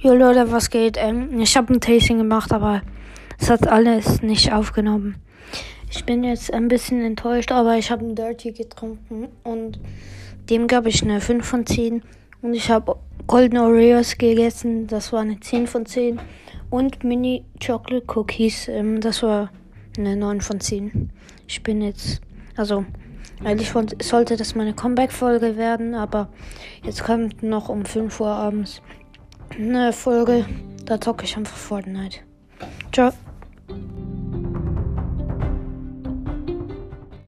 Jo Leute, was geht? Ähm, ich habe ein Tasting gemacht, aber es hat alles nicht aufgenommen. Ich bin jetzt ein bisschen enttäuscht, aber ich habe ein Dirty getrunken und dem gab ich eine 5 von 10. Und ich habe Golden Oreos gegessen, das war eine 10 von 10. Und Mini Chocolate Cookies, ähm, das war eine 9 von 10. Ich bin jetzt, also eigentlich sollte das meine Comeback-Folge werden, aber jetzt kommt noch um 5 Uhr abends eine Folge. Da zocke ich einfach Fortnite. Ciao.